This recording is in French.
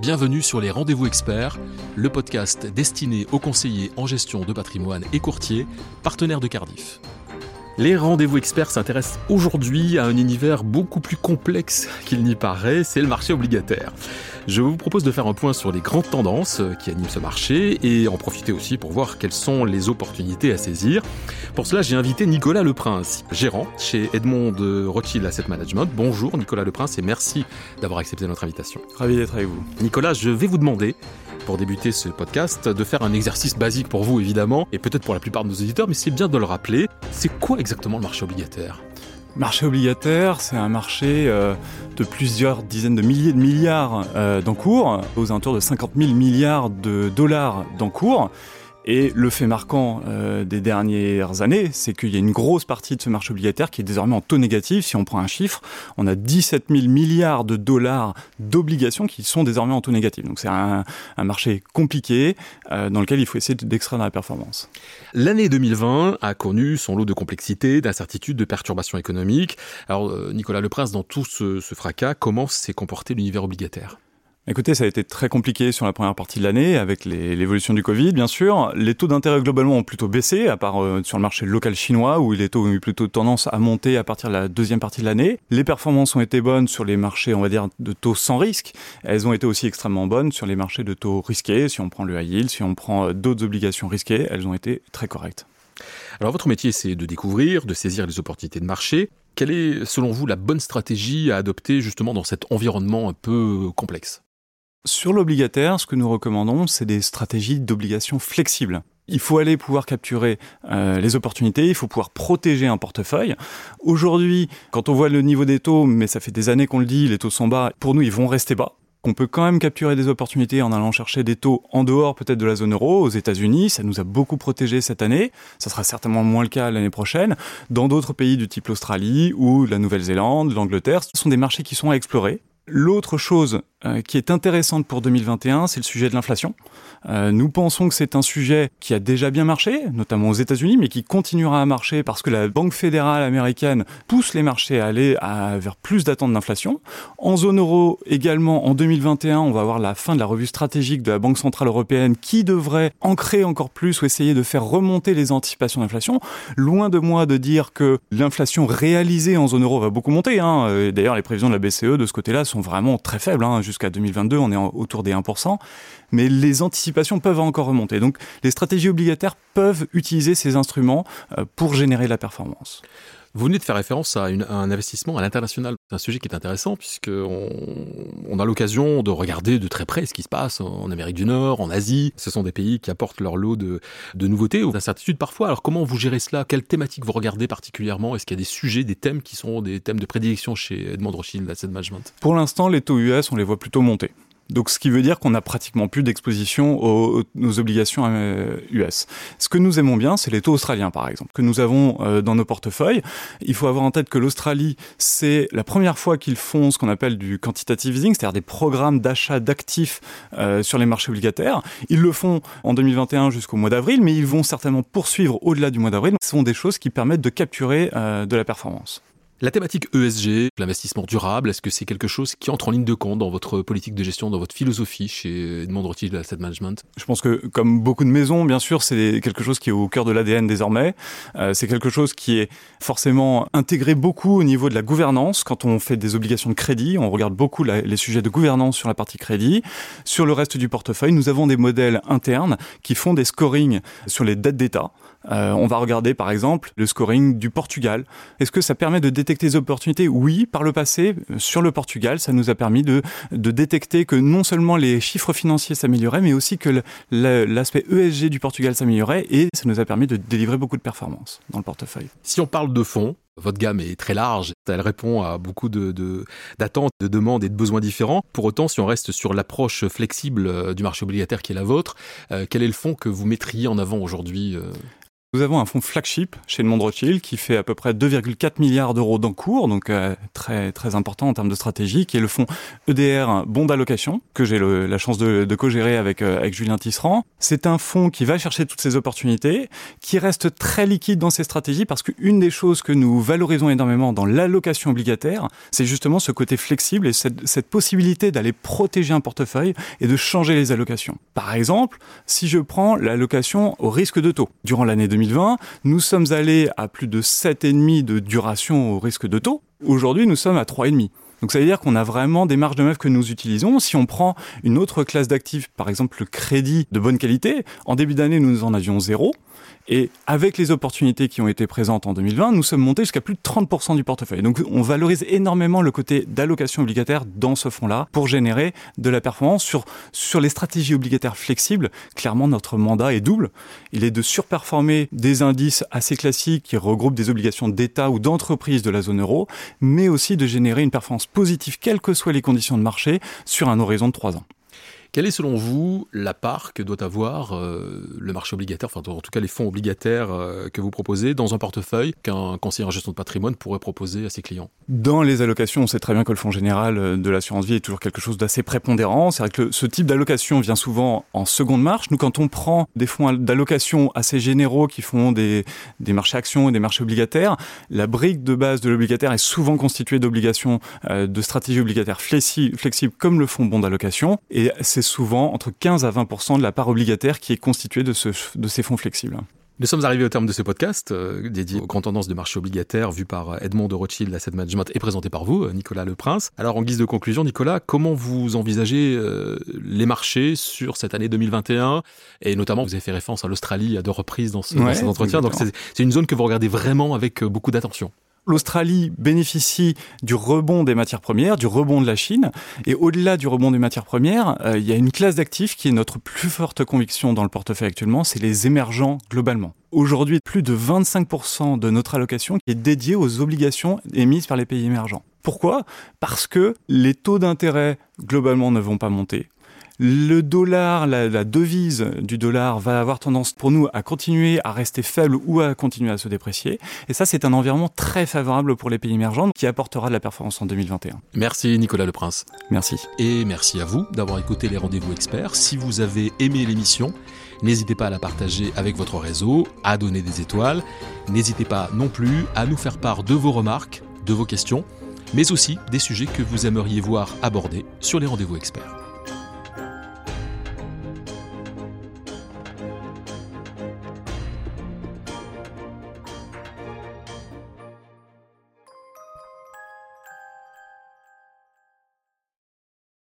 Bienvenue sur les Rendez-vous Experts, le podcast destiné aux conseillers en gestion de patrimoine et courtiers, partenaires de Cardiff. Les rendez-vous experts s'intéressent aujourd'hui à un univers beaucoup plus complexe qu'il n'y paraît, c'est le marché obligataire. Je vous propose de faire un point sur les grandes tendances qui animent ce marché et en profiter aussi pour voir quelles sont les opportunités à saisir. Pour cela, j'ai invité Nicolas Leprince, gérant chez Edmond Rothschild Asset Management. Bonjour Nicolas Leprince et merci d'avoir accepté notre invitation. Ravi d'être avec vous. Nicolas, je vais vous demander pour débuter ce podcast, de faire un exercice basique pour vous évidemment, et peut-être pour la plupart de nos auditeurs, mais c'est bien de le rappeler. C'est quoi exactement le marché obligataire? Marché obligataire, c'est un marché euh, de plusieurs dizaines de milliers de milliards euh, d'encours, aux alentours de 50 000 milliards de dollars d'encours. Et le fait marquant euh, des dernières années, c'est qu'il y a une grosse partie de ce marché obligataire qui est désormais en taux négatif. Si on prend un chiffre, on a 17 000 milliards de dollars d'obligations qui sont désormais en taux négatif. Donc c'est un, marché compliqué euh, dans lequel il faut essayer d'extraire la performance. L'année 2020 a connu son lot de complexité, d'incertitudes, de perturbations économiques. Alors euh, Nicolas Leprince, dans tout ce, ce fracas, comment s'est comporté l'univers obligataire? Écoutez, ça a été très compliqué sur la première partie de l'année avec l'évolution du Covid, bien sûr. Les taux d'intérêt globalement ont plutôt baissé, à part euh, sur le marché local chinois où les taux ont eu plutôt tendance à monter à partir de la deuxième partie de l'année. Les performances ont été bonnes sur les marchés, on va dire, de taux sans risque. Elles ont été aussi extrêmement bonnes sur les marchés de taux risqués. Si on prend le high yield, si on prend euh, d'autres obligations risquées, elles ont été très correctes. Alors votre métier, c'est de découvrir, de saisir les opportunités de marché. Quelle est, selon vous, la bonne stratégie à adopter justement dans cet environnement un peu complexe? Sur l'obligataire, ce que nous recommandons, c'est des stratégies d'obligation flexibles. Il faut aller pouvoir capturer euh, les opportunités, il faut pouvoir protéger un portefeuille. Aujourd'hui, quand on voit le niveau des taux, mais ça fait des années qu'on le dit, les taux sont bas, pour nous, ils vont rester bas. On peut quand même capturer des opportunités en allant chercher des taux en dehors peut-être de la zone euro, aux États-Unis. Ça nous a beaucoup protégé cette année. Ça sera certainement moins le cas l'année prochaine. Dans d'autres pays du type l'Australie ou la Nouvelle-Zélande, l'Angleterre, ce sont des marchés qui sont à explorer. L'autre chose euh, qui est intéressante pour 2021, c'est le sujet de l'inflation. Euh, nous pensons que c'est un sujet qui a déjà bien marché, notamment aux États-Unis, mais qui continuera à marcher parce que la Banque fédérale américaine pousse les marchés à aller vers plus d'attentes d'inflation. En zone euro également, en 2021, on va avoir la fin de la revue stratégique de la Banque centrale européenne qui devrait ancrer encore plus ou essayer de faire remonter les anticipations d'inflation. Loin de moi de dire que l'inflation réalisée en zone euro va beaucoup monter. Hein. D'ailleurs, les prévisions de la BCE de ce côté-là vraiment très faibles. Hein. Jusqu'à 2022, on est autour des 1%. Mais les anticipations peuvent encore remonter. Donc les stratégies obligataires peuvent utiliser ces instruments euh, pour générer la performance. Vous venez de faire référence à, un investissement à l'international. C'est un sujet qui est intéressant puisqu'on on a l'occasion de regarder de très près ce qui se passe en Amérique du Nord, en Asie. Ce sont des pays qui apportent leur lot de, de nouveautés ou d'incertitudes parfois. Alors comment vous gérez cela? Quelles thématiques vous regardez particulièrement? Est-ce qu'il y a des sujets, des thèmes qui sont des thèmes de prédilection chez Edmond Rothschild Asset Management? Pour l'instant, les taux US, on les voit plutôt monter. Donc, ce qui veut dire qu'on n'a pratiquement plus d'exposition aux, aux, obligations US. Euh, ce que nous aimons bien, c'est les taux australiens, par exemple, que nous avons euh, dans nos portefeuilles. Il faut avoir en tête que l'Australie, c'est la première fois qu'ils font ce qu'on appelle du quantitative easing, c'est-à-dire des programmes d'achat d'actifs euh, sur les marchés obligataires. Ils le font en 2021 jusqu'au mois d'avril, mais ils vont certainement poursuivre au-delà du mois d'avril. Ce sont des choses qui permettent de capturer euh, de la performance. La thématique ESG, l'investissement durable, est-ce que c'est quelque chose qui entre en ligne de compte dans votre politique de gestion, dans votre philosophie chez Edmond Rothschild Asset Management? Je pense que, comme beaucoup de maisons, bien sûr, c'est quelque chose qui est au cœur de l'ADN désormais. Euh, c'est quelque chose qui est forcément intégré beaucoup au niveau de la gouvernance. Quand on fait des obligations de crédit, on regarde beaucoup les sujets de gouvernance sur la partie crédit. Sur le reste du portefeuille, nous avons des modèles internes qui font des scorings sur les dettes d'État. Euh, on va regarder par exemple le scoring du Portugal. Est-ce que ça permet de détecter des opportunités Oui, par le passé, sur le Portugal, ça nous a permis de, détecter que non seulement les chiffres financiers s'amélioraient, mais aussi que l'aspect ESG du Portugal s'améliorait et ça nous a permis de délivrer beaucoup de performances dans le portefeuille. Si on parle de fonds, votre gamme est très large, elle répond à beaucoup d'attentes, de, demandes et de besoins différents. Pour autant, si on reste sur l'approche flexible euh, du marché obligataire qui est la vôtre, euh, quel est le fonds que vous mettriez en avant aujourd'hui Nous avons un fonds flagship chez le Monde Rothschild qui fait à peu près 2,4 milliards d'euros d'encours, donc euh, très très important en termes de stratégie, qui est le fonds EDR Bon d'allocation que j'ai la chance de, co-gérer avec euh, avec Julien Tisserand. C'est un fonds qui va chercher toutes ces opportunités, qui reste très liquide dans ses stratégies parce qu'une des choses que nous valorisons énormément dans l'allocation obligataire, c'est justement ce côté flexible et cette, cette possibilité d'aller protéger un portefeuille et de changer les allocations. Par exemple, si je prends l'allocation au risque de taux durant l'année 2000 2020, nous sommes allés à plus de 7,5 de duration au risque de taux. Aujourd'hui, nous sommes à 3,5. Donc ça veut dire qu'on a vraiment des marges de manœuvre que nous utilisons. Si on prend une autre classe d'actifs, par exemple le crédit de bonne qualité, en début d'année, nous en avions zéro. Et avec les opportunités qui ont été présentes en 2020, nous sommes montés jusqu'à plus de 30% du portefeuille. Donc on valorise énormément le côté d'allocation obligataire dans ce fonds-là pour générer de la performance sur, sur les stratégies obligataires flexibles. Clairement, notre mandat est double. Il est de surperformer des indices assez classiques qui regroupent des obligations d'État ou d'entreprise de la zone euro, mais aussi de générer une performance positive, quelles que soient les conditions de marché, sur un horizon de 3 ans. Quelle est selon vous la part que doit avoir euh, le marché obligataire, enfin en tout cas les fonds obligataires euh, que vous proposez dans un portefeuille qu'un conseiller en gestion de patrimoine pourrait proposer à ses clients? Dans les allocations, on sait très bien que le fonds général euh, de l'assurance vie est toujours quelque chose d'assez prépondérant. C'est vrai que ce type d'allocation vient souvent en seconde marche. Nous, quand on prend des fonds d'allocation assez généraux qui font des, des marchés actions et des marchés obligataires, la brique de base de l'obligataire est souvent constituée d'obligations de stratégies obligataires flexibles comme le fonds bon d'allocation. Et c'est souvent entre 15 à 20 de la part obligataire qui est constituée de, ce, de ces fonds flexibles. Nous sommes arrivés au terme de ce podcast euh, dédié aux grandes tendances de marché obligataire vu par Edmond de Rothschild Asset Management et présenté par vous, Nicolas Leprince. Alors en guise de conclusion, Nicolas, comment vous envisagez euh, les marchés sur cette année 2021 et notamment vous avez fait référence à l'Australie à deux reprises dans, ce, dans cet entretien, donc c'est une zone que vous regardez vraiment avec euh, beaucoup d'attention. L'Australie bénéficie du rebond des matières premières, du rebond de la Chine. Et au-delà du rebond des matières premières, euh, il y a une classe d'actifs qui est notre plus forte conviction dans le portefeuille actuellement, c'est les émergents globalement. Aujourd'hui, plus de 25% de notre allocation est dédiée aux obligations émises par les pays émergents. Pourquoi? Parce que les taux d'intérêt globalement ne vont pas monter. Le dollar, la, devise du dollar va avoir tendance pour nous à continuer à rester faible ou à continuer à se déprécier. Et ça, c'est un environnement très favorable pour les pays émergents qui apportera de la performance en 2021. Merci Nicolas Leprince. Merci. Et merci à vous d'avoir écouté les rendez-vous experts. Si vous avez aimé l'émission, N'hésitez pas à la partager avec votre réseau, à donner des étoiles. N'hésitez pas non plus à nous faire part de vos remarques, de vos questions, mais aussi des sujets que vous aimeriez voir abordés sur les rendez-vous experts.